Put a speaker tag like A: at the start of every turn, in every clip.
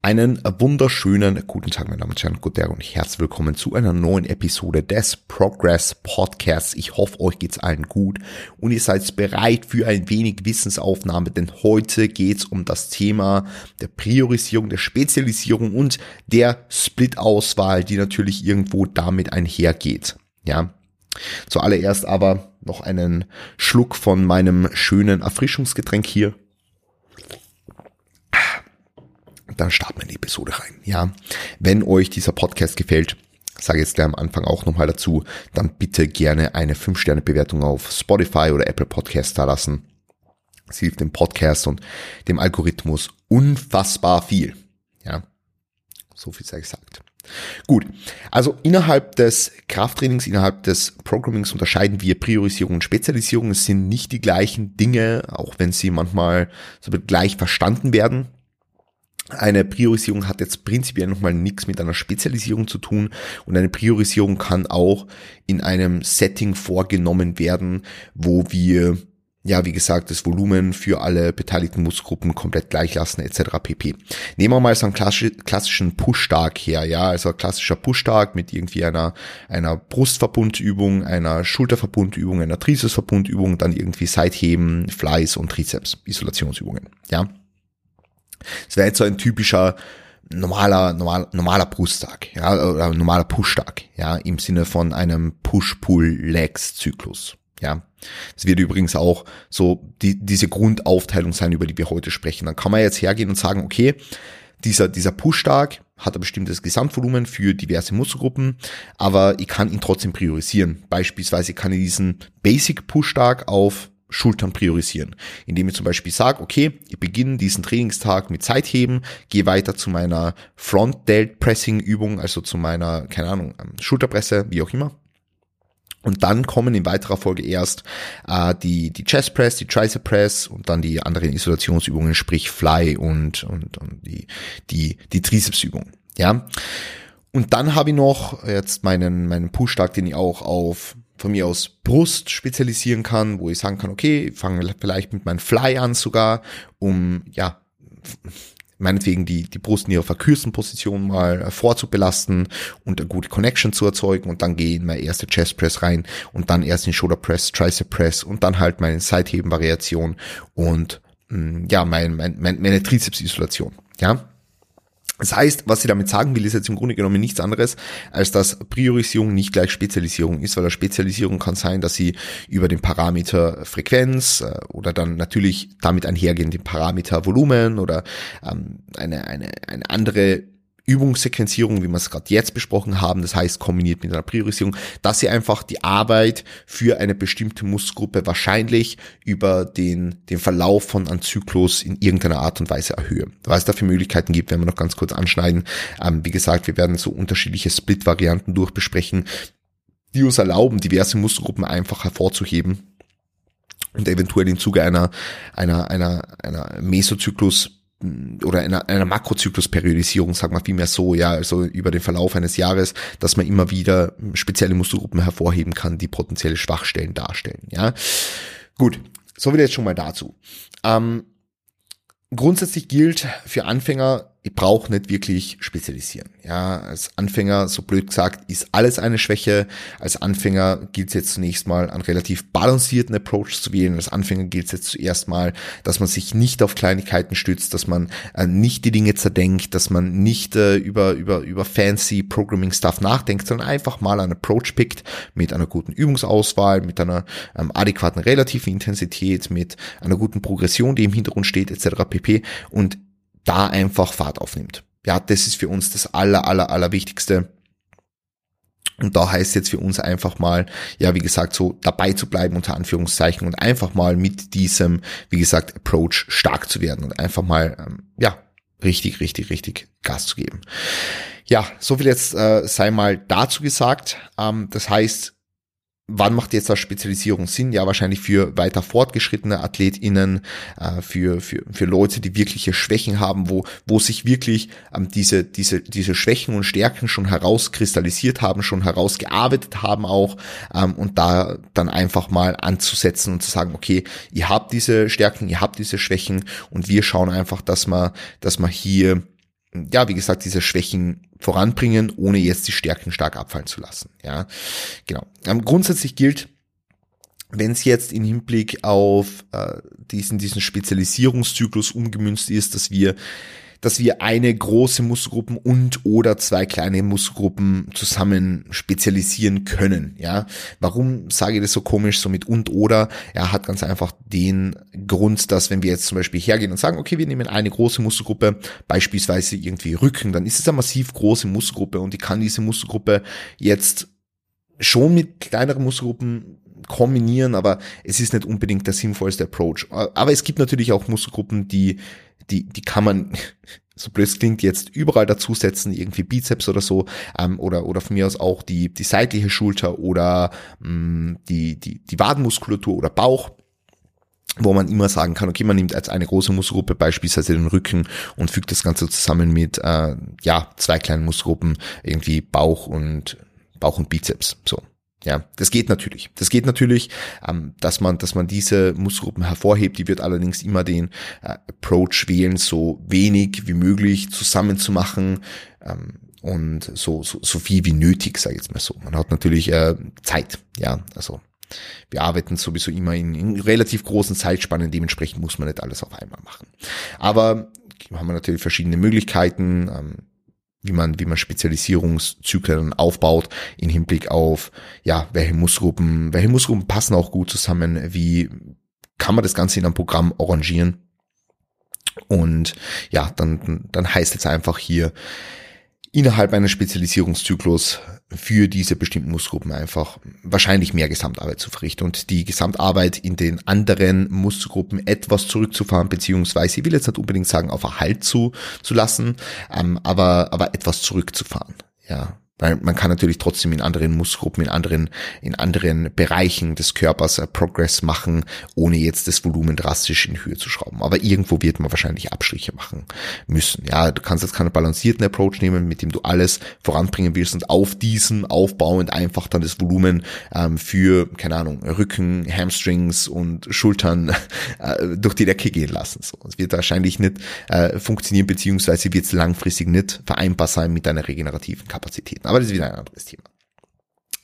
A: Einen wunderschönen guten Tag, meine Damen und Herren, guten Tag und herzlich willkommen zu einer neuen Episode des Progress Podcasts. Ich hoffe, euch geht's allen gut und ihr seid bereit für ein wenig Wissensaufnahme, denn heute geht's um das Thema der Priorisierung, der Spezialisierung und der Split-Auswahl, die natürlich irgendwo damit einhergeht. Ja. Zuallererst aber noch einen Schluck von meinem schönen Erfrischungsgetränk hier dann starten wir in die Episode rein. Ja, wenn euch dieser Podcast gefällt, sage jetzt gleich am Anfang auch nochmal dazu, dann bitte gerne eine 5-Sterne-Bewertung auf Spotify oder Apple Podcast da lassen. Es hilft dem Podcast und dem Algorithmus unfassbar viel. Ja, so viel sei gesagt. Gut, also innerhalb des Krafttrainings, innerhalb des Programmings unterscheiden wir Priorisierung und Spezialisierung. Es sind nicht die gleichen Dinge, auch wenn sie manchmal so gleich verstanden werden. Eine Priorisierung hat jetzt prinzipiell nochmal nichts mit einer Spezialisierung zu tun und eine Priorisierung kann auch in einem Setting vorgenommen werden, wo wir ja, wie gesagt, das Volumen für alle beteiligten Muskelgruppen komplett gleich lassen, etc. pp. Nehmen wir mal so einen klassischen Push-Tag her, ja, also klassischer Push-Tag mit irgendwie einer, einer Brustverbundübung, einer Schulterverbundübung, einer Trizepsverbundübung, dann irgendwie Seitheben, Fleiß und Trizeps, Isolationsübungen, ja. Es wäre jetzt so ein typischer normaler, normal, normaler Brusttag, ja, oder normaler Pushtag, ja, im Sinne von einem Push-Pull-Legs-Zyklus, ja. Es wird übrigens auch so die, diese Grundaufteilung sein, über die wir heute sprechen. Dann kann man jetzt hergehen und sagen, okay, dieser, dieser Pushtag hat ein bestimmtes Gesamtvolumen für diverse Muskelgruppen, aber ich kann ihn trotzdem priorisieren. Beispielsweise kann ich diesen Basic Pushtag auf Schultern priorisieren, indem ich zum Beispiel sage, okay, ich beginne diesen Trainingstag mit Zeitheben, gehe weiter zu meiner Front Delt Pressing Übung, also zu meiner, keine Ahnung, ähm, Schulterpresse, wie auch immer. Und dann kommen in weiterer Folge erst äh, die, die Chest Press, die Tricep Press und dann die anderen Isolationsübungen, sprich Fly und, und, und die, die, die Trizepsübungen. Ja. Und dann habe ich noch jetzt meinen, meinen Push-Tag, den ich auch auf von mir aus Brust spezialisieren kann, wo ich sagen kann, okay, fange vielleicht mit meinem Fly an sogar, um ja meinetwegen die, die Brust in ihrer verkürzten Position mal vorzubelasten und eine gute Connection zu erzeugen und dann gehe in meine erste Chest Press rein und dann erst in Shoulder Press, Tricep Press und dann halt meine Seitheben-Variation und mh, mm, ja, mein, mein, meine Trizeps-Isolation. Ja, das heißt, was sie damit sagen will, ist jetzt im Grunde genommen nichts anderes, als dass Priorisierung nicht gleich Spezialisierung ist, weil eine Spezialisierung kann sein, dass sie über den Parameter Frequenz äh, oder dann natürlich damit einhergehend den Parameter Volumen oder ähm, eine, eine, eine andere Übungssequenzierung, wie wir es gerade jetzt besprochen haben, das heißt kombiniert mit einer Priorisierung, dass sie einfach die Arbeit für eine bestimmte Muskelgruppe wahrscheinlich über den, den Verlauf von einem Zyklus in irgendeiner Art und Weise erhöhen. Was es dafür Möglichkeiten gibt, werden wir noch ganz kurz anschneiden. Ähm, wie gesagt, wir werden so unterschiedliche Split-Varianten durchbesprechen, die uns erlauben, diverse Muskelgruppen einfach hervorzuheben und eventuell im Zuge einer, einer, einer, einer Mesozyklus oder einer, einer Makrozyklusperiodisierung, sagen wir vielmehr so, ja, also über den Verlauf eines Jahres, dass man immer wieder spezielle Muskelgruppen hervorheben kann, die potenzielle Schwachstellen darstellen, ja. Gut, so viel jetzt schon mal dazu. Ähm, grundsätzlich gilt für Anfänger ich brauche nicht wirklich spezialisieren. Ja, als Anfänger, so blöd gesagt, ist alles eine Schwäche. Als Anfänger gilt es jetzt zunächst mal, einen relativ balancierten Approach zu wählen. Als Anfänger gilt es jetzt zuerst mal, dass man sich nicht auf Kleinigkeiten stützt, dass man äh, nicht die Dinge zerdenkt, dass man nicht äh, über, über, über fancy Programming Stuff nachdenkt, sondern einfach mal einen Approach pickt mit einer guten Übungsauswahl, mit einer ähm, adäquaten relativen Intensität, mit einer guten Progression, die im Hintergrund steht, etc. pp. Und da einfach Fahrt aufnimmt. Ja, das ist für uns das aller, aller, aller Wichtigste. Und da heißt jetzt für uns einfach mal, ja, wie gesagt, so dabei zu bleiben unter Anführungszeichen und einfach mal mit diesem, wie gesagt, Approach stark zu werden und einfach mal, ähm, ja, richtig, richtig, richtig Gas zu geben. Ja, so viel jetzt äh, sei mal dazu gesagt. Ähm, das heißt, Wann macht jetzt das Spezialisierung Sinn? Ja, wahrscheinlich für weiter fortgeschrittene AthletInnen, äh, für, für, für Leute, die wirkliche Schwächen haben, wo, wo sich wirklich ähm, diese, diese, diese Schwächen und Stärken schon herauskristallisiert haben, schon herausgearbeitet haben auch, ähm, und da dann einfach mal anzusetzen und zu sagen, okay, ihr habt diese Stärken, ihr habt diese Schwächen und wir schauen einfach, dass man, dass man hier ja, wie gesagt, diese Schwächen voranbringen, ohne jetzt die Stärken stark abfallen zu lassen. Ja, genau. Ähm, grundsätzlich gilt, wenn es jetzt im Hinblick auf äh, diesen, diesen Spezialisierungszyklus umgemünzt ist, dass wir dass wir eine große Muskelgruppen und oder zwei kleine Muskelgruppen zusammen spezialisieren können. Ja, warum sage ich das so komisch, so mit und oder? Er hat ganz einfach den Grund, dass wenn wir jetzt zum Beispiel hergehen und sagen, okay, wir nehmen eine große Muskelgruppe, beispielsweise irgendwie Rücken, dann ist es eine massiv große Muskelgruppe und ich kann diese Muskelgruppe jetzt schon mit kleineren Muskelgruppen kombinieren, aber es ist nicht unbedingt der sinnvollste Approach. Aber es gibt natürlich auch Muskelgruppen, die, die, die kann man, so blöd klingt, jetzt überall dazusetzen, irgendwie Bizeps oder so, ähm, oder, oder von mir aus auch die, die seitliche Schulter oder mh, mm, die, die, die Wadenmuskulatur oder Bauch wo man immer sagen kann, okay, man nimmt als eine große Muskelgruppe beispielsweise den Rücken und fügt das Ganze zusammen mit äh, ja zwei kleinen Muskelgruppen, irgendwie Bauch und Bauch und Bizeps. So, ja, das geht natürlich. Das geht natürlich, ähm, dass man, dass man diese Muskelgruppen hervorhebt. Die wird allerdings immer den äh, Approach wählen, so wenig wie möglich zusammenzumachen ähm, und so, so, so viel wie nötig, sage ich jetzt mal so. Man hat natürlich äh, Zeit, ja, also wir arbeiten sowieso immer in, in relativ großen Zeitspannen, dementsprechend muss man nicht alles auf einmal machen. Aber haben wir natürlich verschiedene Möglichkeiten. Wie man, wie man Spezialisierungszyklen aufbaut in Hinblick auf, ja, welche Muskelgruppen, welche Muskelgruppen passen auch gut zusammen, wie kann man das Ganze in einem Programm arrangieren. Und ja, dann, dann heißt es einfach hier, innerhalb eines Spezialisierungszyklus für diese bestimmten Muskelgruppen einfach wahrscheinlich mehr Gesamtarbeit zu verrichten und die Gesamtarbeit in den anderen Muskelgruppen etwas zurückzufahren, beziehungsweise ich will jetzt nicht unbedingt sagen, auf Erhalt zu, zu lassen, ähm, aber, aber etwas zurückzufahren. Ja, weil man kann natürlich trotzdem in anderen Muskelgruppen, in anderen, in anderen Bereichen des Körpers äh, Progress machen, ohne jetzt das Volumen drastisch in Höhe zu schrauben. Aber irgendwo wird man wahrscheinlich Abstriche machen müssen. Ja, du kannst jetzt keinen balancierten Approach nehmen, mit dem du alles voranbringen willst und auf diesen aufbauend einfach dann das Volumen ähm, für, keine Ahnung, Rücken, Hamstrings und Schultern äh, durch die Decke gehen lassen. So, es wird wahrscheinlich nicht äh, funktionieren, beziehungsweise wird es langfristig nicht vereinbar sein mit deiner regenerativen Kapazität. Aber das ist wieder ein anderes Thema.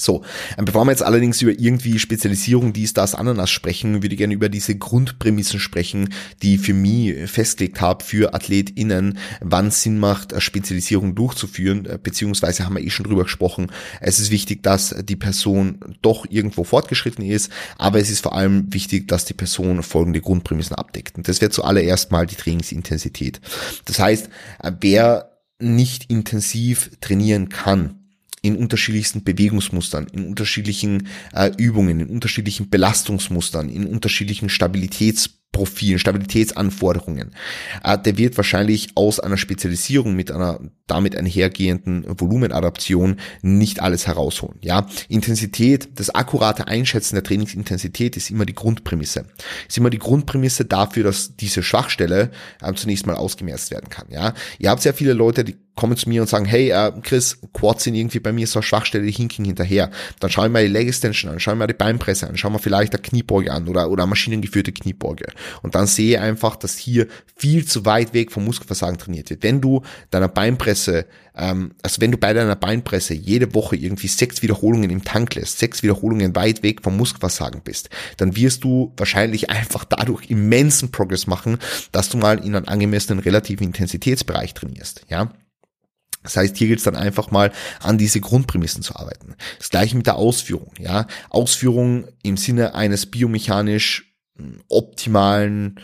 A: So, ähm, bevor wir jetzt allerdings über irgendwie Spezialisierung, dies, das, Ananas sprechen, würde ich gerne über diese Grundprämissen sprechen, die für mich festgelegt habe für AthletInnen, wann Sinn macht, Spezialisierung durchzuführen, äh, beziehungsweise haben wir eh schon drüber gesprochen. Es ist wichtig, dass die Person doch irgendwo fortgeschritten ist, aber es ist vor allem wichtig, dass die Person folgende Grundprämissen abdeckt. Und das wäre zuallererst mal die Trainingsintensität. Das heißt, äh, wer nicht intensiv trainieren kann, in unterschiedlichsten Bewegungsmustern, in unterschiedlichen äh, Übungen, in unterschiedlichen Belastungsmustern, in unterschiedlichen Stabilitäts Profilen, Stabilitätsanforderungen. Äh, der wird wahrscheinlich aus einer Spezialisierung mit einer damit einhergehenden Volumenadaption nicht alles herausholen. Ja, Intensität, das akkurate Einschätzen der Trainingsintensität ist immer die Grundprämisse. Ist immer die Grundprämisse dafür, dass diese Schwachstelle äh, zunächst mal ausgemerzt werden kann. Ja, ihr habt sehr viele Leute, die kommen zu mir und sagen, hey, äh, Chris, Quads sind irgendwie bei mir so eine Schwachstelle, die hinken hinterher. Dann schauen wir mal die Leg Extension an, schauen wir mal die Beinpresse an, schauen wir vielleicht eine Kniebeuge an oder, oder maschinengeführte Kniebeuge. Und dann sehe einfach, dass hier viel zu weit weg vom Muskelversagen trainiert wird. Wenn du deiner Beinpresse, ähm, also wenn du bei deiner Beinpresse jede Woche irgendwie sechs Wiederholungen im Tank lässt, sechs Wiederholungen weit weg vom Muskelversagen bist, dann wirst du wahrscheinlich einfach dadurch immensen Progress machen, dass du mal in einem angemessenen relativen Intensitätsbereich trainierst, ja. Das heißt, hier gilt es dann einfach mal an diese Grundprämissen zu arbeiten. Das gleiche mit der Ausführung, ja. Ausführung im Sinne eines biomechanisch optimalen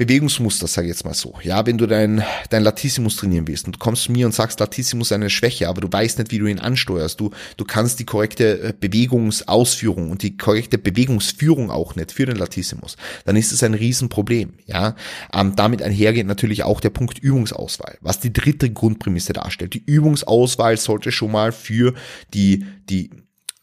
A: Bewegungsmuster, sage ich jetzt mal so. Ja, wenn du dein, dein Latissimus trainieren willst und du kommst zu mir und sagst, Latissimus ist eine Schwäche, aber du weißt nicht, wie du ihn ansteuerst. Du, du kannst die korrekte äh, Bewegungsausführung und die korrekte Bewegungsführung auch nicht für den Latissimus. Dann ist es ein Riesenproblem. Ja, ähm, damit einhergeht natürlich auch der Punkt Übungsauswahl, was die dritte Grundprämisse darstellt. Die Übungsauswahl sollte schon mal für die, die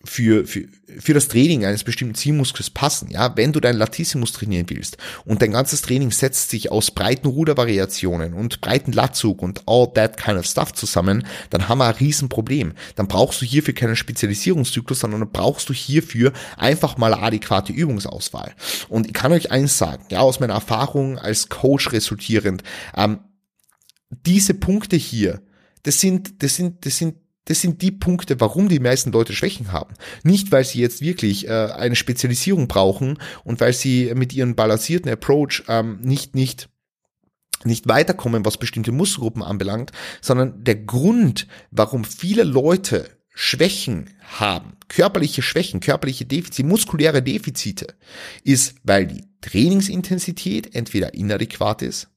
A: für, für, für das Training eines bestimmten Zielmuskels passen. Ja, wenn du dein Latissimus trainieren willst und dein ganzes Training setzt sich aus breiten Rudervariationen und breiten Latzug und all that kind of stuff zusammen, dann haben wir ein Riesenproblem. Dann brauchst du hierfür keinen Spezialisierungszyklus, sondern brauchst du hierfür einfach mal adäquate Übungsauswahl. Und ich kann euch eins sagen, ja, aus meiner Erfahrung als Coach resultierend, ähm, diese Punkte hier, das sind, das sind, das sind das sind die Punkte, warum die meisten Leute Schwächen haben. Nicht, weil sie jetzt wirklich äh, eine Spezialisierung brauchen und weil sie mit ihrem balancierten Approach ähm, nicht, nicht nicht weiterkommen, was bestimmte Muskelgruppen anbelangt, sondern der Grund, warum viele Leute Schwächen haben, körperliche Schwächen, körperliche Defizite, muskuläre Defizite, ist, weil die Trainingsintensität entweder inadäquat ist,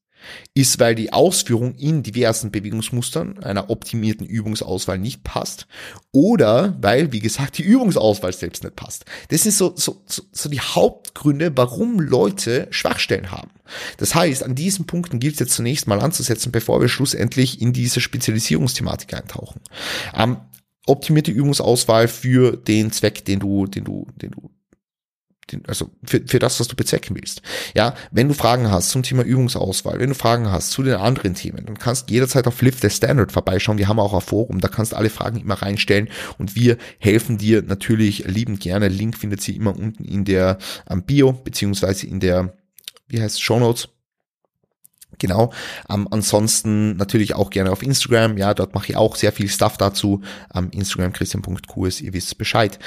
A: ist, weil die Ausführung in diversen Bewegungsmustern einer optimierten Übungsauswahl nicht passt oder weil, wie gesagt, die Übungsauswahl selbst nicht passt. Das sind so, so, so, die Hauptgründe, warum Leute Schwachstellen haben. Das heißt, an diesen Punkten gilt es jetzt zunächst mal anzusetzen, bevor wir schlussendlich in diese Spezialisierungsthematik eintauchen. Ähm, optimierte Übungsauswahl für den Zweck, den du, den du, den du also für, für das, was du bezwecken willst. Ja, wenn du Fragen hast zum Thema Übungsauswahl, wenn du Fragen hast zu den anderen Themen, dann kannst jederzeit auf Lift the Standard vorbeischauen. Wir haben auch ein Forum, da kannst du alle Fragen immer reinstellen und wir helfen dir natürlich liebend gerne. Link findet sie immer unten in der um, Bio, beziehungsweise in der, wie heißt Show Notes. Genau. Ähm, ansonsten natürlich auch gerne auf Instagram. Ja, dort mache ich auch sehr viel Stuff dazu. Ähm, Instagram christian.qs, ihr wisst Bescheid.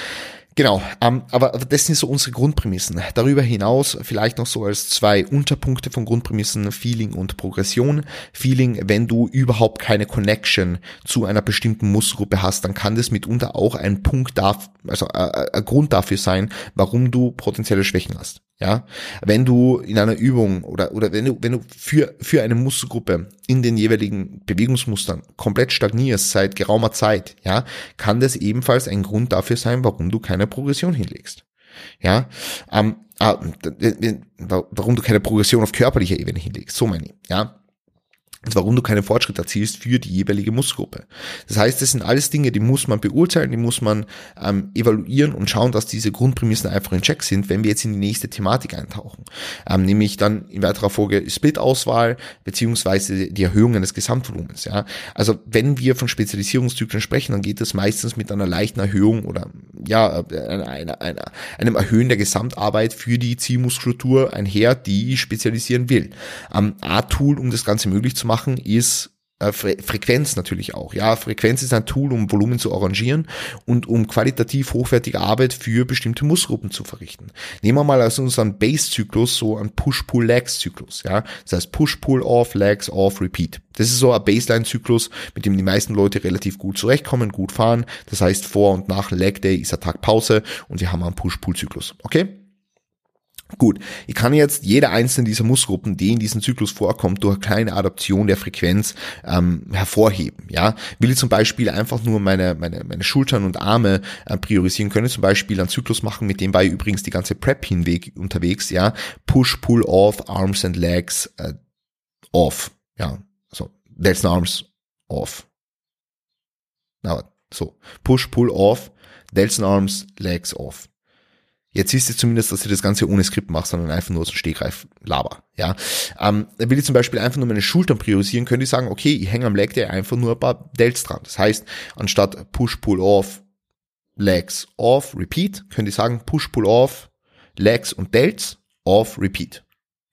A: Genau, ähm, aber das sind so unsere Grundprämissen. Darüber hinaus vielleicht noch so als zwei Unterpunkte von Grundprämissen Feeling und Progression. Feeling, wenn du überhaupt keine Connection zu einer bestimmten Muskelgruppe hast, dann kann das mitunter auch ein Punkt da, also äh, äh, ein Grund dafür sein, warum du potenzielle Schwächen hast. Ja, wenn du in einer Übung oder, oder wenn du, wenn du für, für eine Muskelgruppe in den jeweiligen Bewegungsmustern komplett stagnierst seit geraumer Zeit, ja, kann das ebenfalls ein Grund dafür sein, warum du keine Progression hinlegst. Ja, ähm, ah, warum du keine Progression auf körperlicher Ebene hinlegst, so meine ich, ja warum du keinen Fortschritt erzielst für die jeweilige Muskelgruppe. Das heißt, das sind alles Dinge, die muss man beurteilen, die muss man ähm, evaluieren und schauen, dass diese Grundprämissen einfach in Check sind, wenn wir jetzt in die nächste Thematik eintauchen. Ähm, nämlich dann in weiterer Folge Split-Auswahl beziehungsweise die Erhöhung eines Gesamtvolumens. Ja? Also wenn wir von Spezialisierungszyklen sprechen, dann geht das meistens mit einer leichten Erhöhung oder ja, einer, einer, einer, einem Erhöhen der Gesamtarbeit für die Zielmuskulatur einher, die spezialisieren will. Ähm, A-Tool, um das Ganze möglich zu machen, machen, ist äh, Frequenz natürlich auch. Ja, Frequenz ist ein Tool, um Volumen zu arrangieren und um qualitativ hochwertige Arbeit für bestimmte Muskelgruppen zu verrichten. Nehmen wir mal aus unserem Base-Zyklus so einen Push-Pull-Legs-Zyklus. Ja, das heißt Push-Pull-Off, Legs, Off, Repeat. Das ist so ein Baseline-Zyklus, mit dem die meisten Leute relativ gut zurechtkommen, gut fahren. Das heißt, vor und nach Leg Day ist ein Tag Pause und wir haben einen Push-Pull-Zyklus. Okay? Gut, ich kann jetzt jede einzelne dieser Muskelgruppen, die in diesem Zyklus vorkommt, durch eine kleine Adaption der Frequenz ähm, hervorheben. Ja, will ich zum Beispiel einfach nur meine meine meine Schultern und Arme äh, priorisieren, können zum Beispiel einen Zyklus machen, mit dem war ich übrigens die ganze Prep hinweg unterwegs. Ja, Push, Pull, Off, Arms and Legs äh, Off. Ja, so Delts and Arms Off. Na, so Push, Pull, Off, and Arms, Legs Off. Jetzt siehst du zumindest, dass ich das Ganze ohne Skript mache, sondern einfach nur aus dem Stegreif laber. Ja, ähm, will ich zum Beispiel einfach nur meine Schultern priorisieren, könnte ich sagen, okay, ich hänge am Leg Day einfach nur ein paar Delts dran. Das heißt, anstatt Push, Pull, Off, Legs, Off, Repeat, könnte ich sagen Push, Pull, Off, Legs und Delts, Off, Repeat.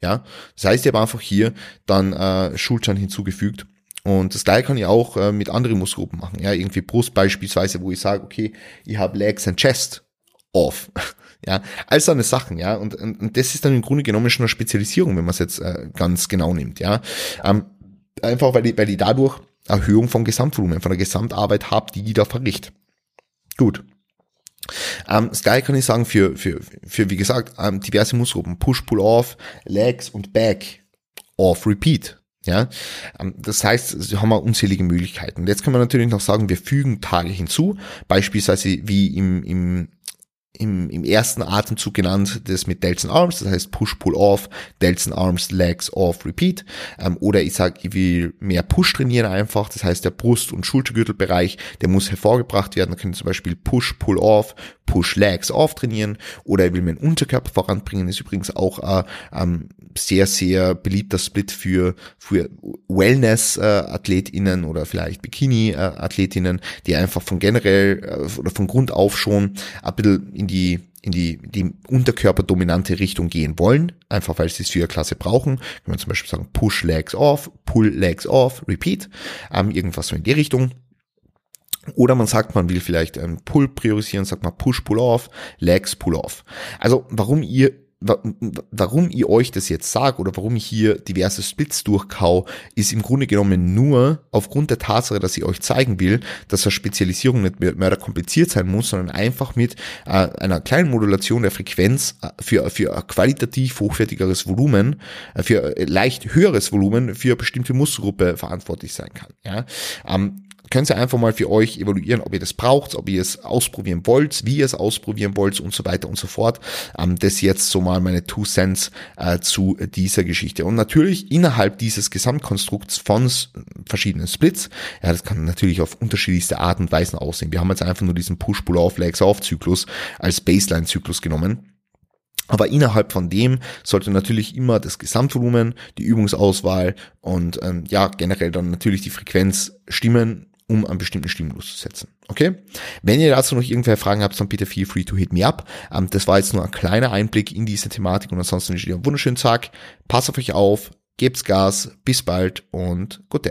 A: Ja, das heißt, ich habe einfach hier dann äh, Schultern hinzugefügt und das gleiche kann ich auch äh, mit anderen Muskelgruppen machen. Ja, irgendwie Brust beispielsweise, wo ich sage, okay, ich habe Legs and Chest off. Ja, all so eine Sachen, ja, und, und, und das ist dann im Grunde genommen schon eine Spezialisierung, wenn man es jetzt äh, ganz genau nimmt, ja. Ähm, einfach weil die, weil die dadurch Erhöhung vom Gesamtvolumen, von der Gesamtarbeit habt, die die da verricht. Gut. Ähm, Sky kann ich sagen für, für, für wie gesagt, ähm, diverse Muskelgruppen, Push, Pull Off, Legs und Back, Off, Repeat. Ja, ähm, das heißt, sie haben wir unzählige Möglichkeiten. Jetzt kann man natürlich noch sagen, wir fügen Tage hinzu, beispielsweise wie im, im im, im ersten Atemzug genannt, das mit Delts and Arms, das heißt Push, Pull, Off, Delts and Arms, Legs, Off, Repeat. Ähm, oder ich sage, ich will mehr Push trainieren einfach, das heißt der Brust- und Schultergürtelbereich, der muss hervorgebracht werden. Da können zum Beispiel Push, Pull, Off, Push, Legs, Off trainieren. Oder ich will meinen Unterkörper voranbringen, ist übrigens auch äh, ähm, sehr, sehr beliebter Split für, für Wellness-AthletInnen oder vielleicht Bikini-AthletInnen, die einfach von generell äh, oder von Grund auf schon ein bisschen in die in die, die unterkörperdominante Richtung gehen wollen, einfach weil sie es für ihre Klasse brauchen. Wenn man zum Beispiel sagen, Push Legs Off, Pull Legs Off, Repeat, ähm, irgendwas so in die Richtung. Oder man sagt, man will vielleicht einen Pull priorisieren, sagt man Push Pull Off, Legs Pull Off. Also warum ihr warum ihr euch das jetzt sagt oder warum ich hier diverse Splits durchkau, ist im Grunde genommen nur aufgrund der Tatsache, dass ich euch zeigen will, dass eine Spezialisierung nicht mehr kompliziert sein muss, sondern einfach mit äh, einer kleinen Modulation der Frequenz äh, für, für ein qualitativ hochwertigeres Volumen, äh, für leicht höheres Volumen für eine bestimmte Muskelgruppe verantwortlich sein kann. Ja? Ähm, könnt ihr einfach mal für euch evaluieren, ob ihr das braucht, ob ihr es ausprobieren wollt, wie ihr es ausprobieren wollt und so weiter und so fort. Ähm, das jetzt so mal meine Two Cents äh, zu dieser Geschichte. Und natürlich innerhalb dieses Gesamtkonstrukts von verschiedenen Splits, ja, das kann natürlich auf unterschiedlichste Art und Weisen aussehen. Wir haben jetzt einfach nur diesen Push-Pull-Off, Legs-Off-Zyklus als Baseline-Zyklus genommen. Aber innerhalb von dem sollte natürlich immer das Gesamtvolumen, die Übungsauswahl und ähm, ja generell dann natürlich die Frequenz stimmen um einen bestimmten Stimulus zu setzen. Okay? Wenn ihr dazu noch irgendwelche Fragen habt, dann bitte feel free to hit me up. Ähm, das war jetzt nur ein kleiner Einblick in diese Thematik und ansonsten wünsche ich euch einen wunderschönen Tag. Passt auf euch auf, gebt's Gas, bis bald und gute